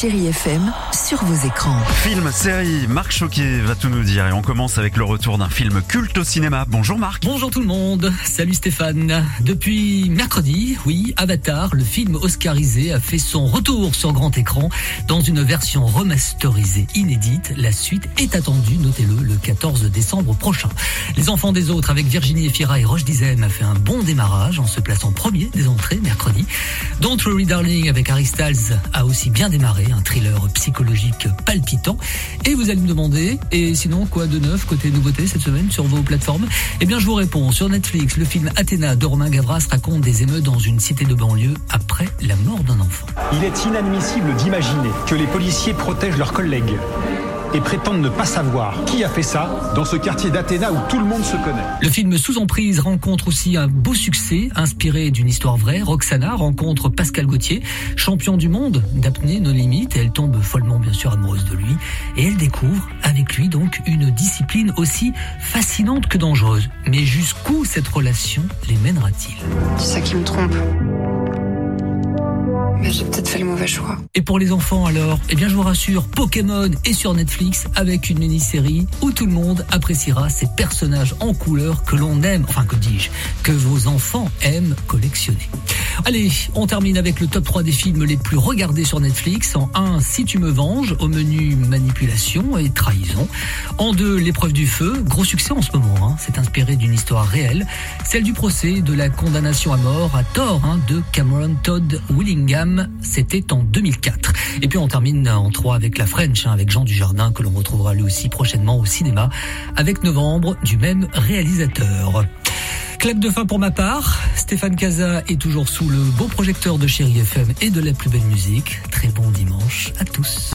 Chérie FM sur vos écrans. Film, série, Marc Choquet va tout nous dire et on commence avec le retour d'un film culte au cinéma. Bonjour Marc. Bonjour tout le monde, salut Stéphane. Depuis mercredi, oui, Avatar, le film oscarisé, a fait son retour sur grand écran dans une version remasterisée inédite. La suite est attendue, notez-le, le 14 décembre prochain. Les enfants des autres avec Virginie Efira et Roche Dizem a fait un bon démarrage en se plaçant premier des entrées mercredi. Don't Worry Darling avec Harry Styles a aussi bien démarré, un thriller psychologique palpitant. Et vous allez me demander, et sinon quoi de neuf côté nouveauté cette semaine sur vos plateformes? Eh bien je vous réponds, sur Netflix, le film Athéna de Romain Gavras raconte des émeutes dans une cité de banlieue après la mort d'un enfant. Il est inadmissible d'imaginer que les policiers protègent leurs collègues et prétendent ne pas savoir qui a fait ça dans ce quartier d'Athéna où tout le monde se connaît. Le film Sous emprise rencontre aussi un beau succès inspiré d'une histoire vraie. Roxana rencontre Pascal Gauthier, champion du monde d'apnée nos limites. Elle tombe follement bien sûr amoureuse de lui et elle découvre avec lui donc une discipline aussi fascinante que dangereuse. Mais jusqu'où cette relation les mènera-t-il? C'est ça qui me trompe. Mais j'ai peut-être fait le mauvais choix. Et pour les enfants alors, eh bien je vous rassure, Pokémon est sur Netflix avec une mini-série où tout le monde appréciera ces personnages en couleur que l'on aime, enfin que dis-je, que vos enfants aiment collectionner. Allez, on termine avec le top 3 des films les plus regardés sur Netflix. En 1, Si tu me venges, au menu manipulation et trahison. En 2, L'épreuve du feu, gros succès en ce moment, hein. c'est inspiré d'une histoire réelle, celle du procès de la condamnation à mort à tort hein, de Cameron Todd Willingham, c'était en 2004. Et puis on termine en 3 avec La French, hein, avec Jean Dujardin, que l'on retrouvera lui aussi prochainement au cinéma, avec Novembre, du même réalisateur. Clap de fin pour ma part. Stéphane Casa est toujours sous le beau projecteur de Chéri FM et de la plus belle musique. Très bon dimanche à tous.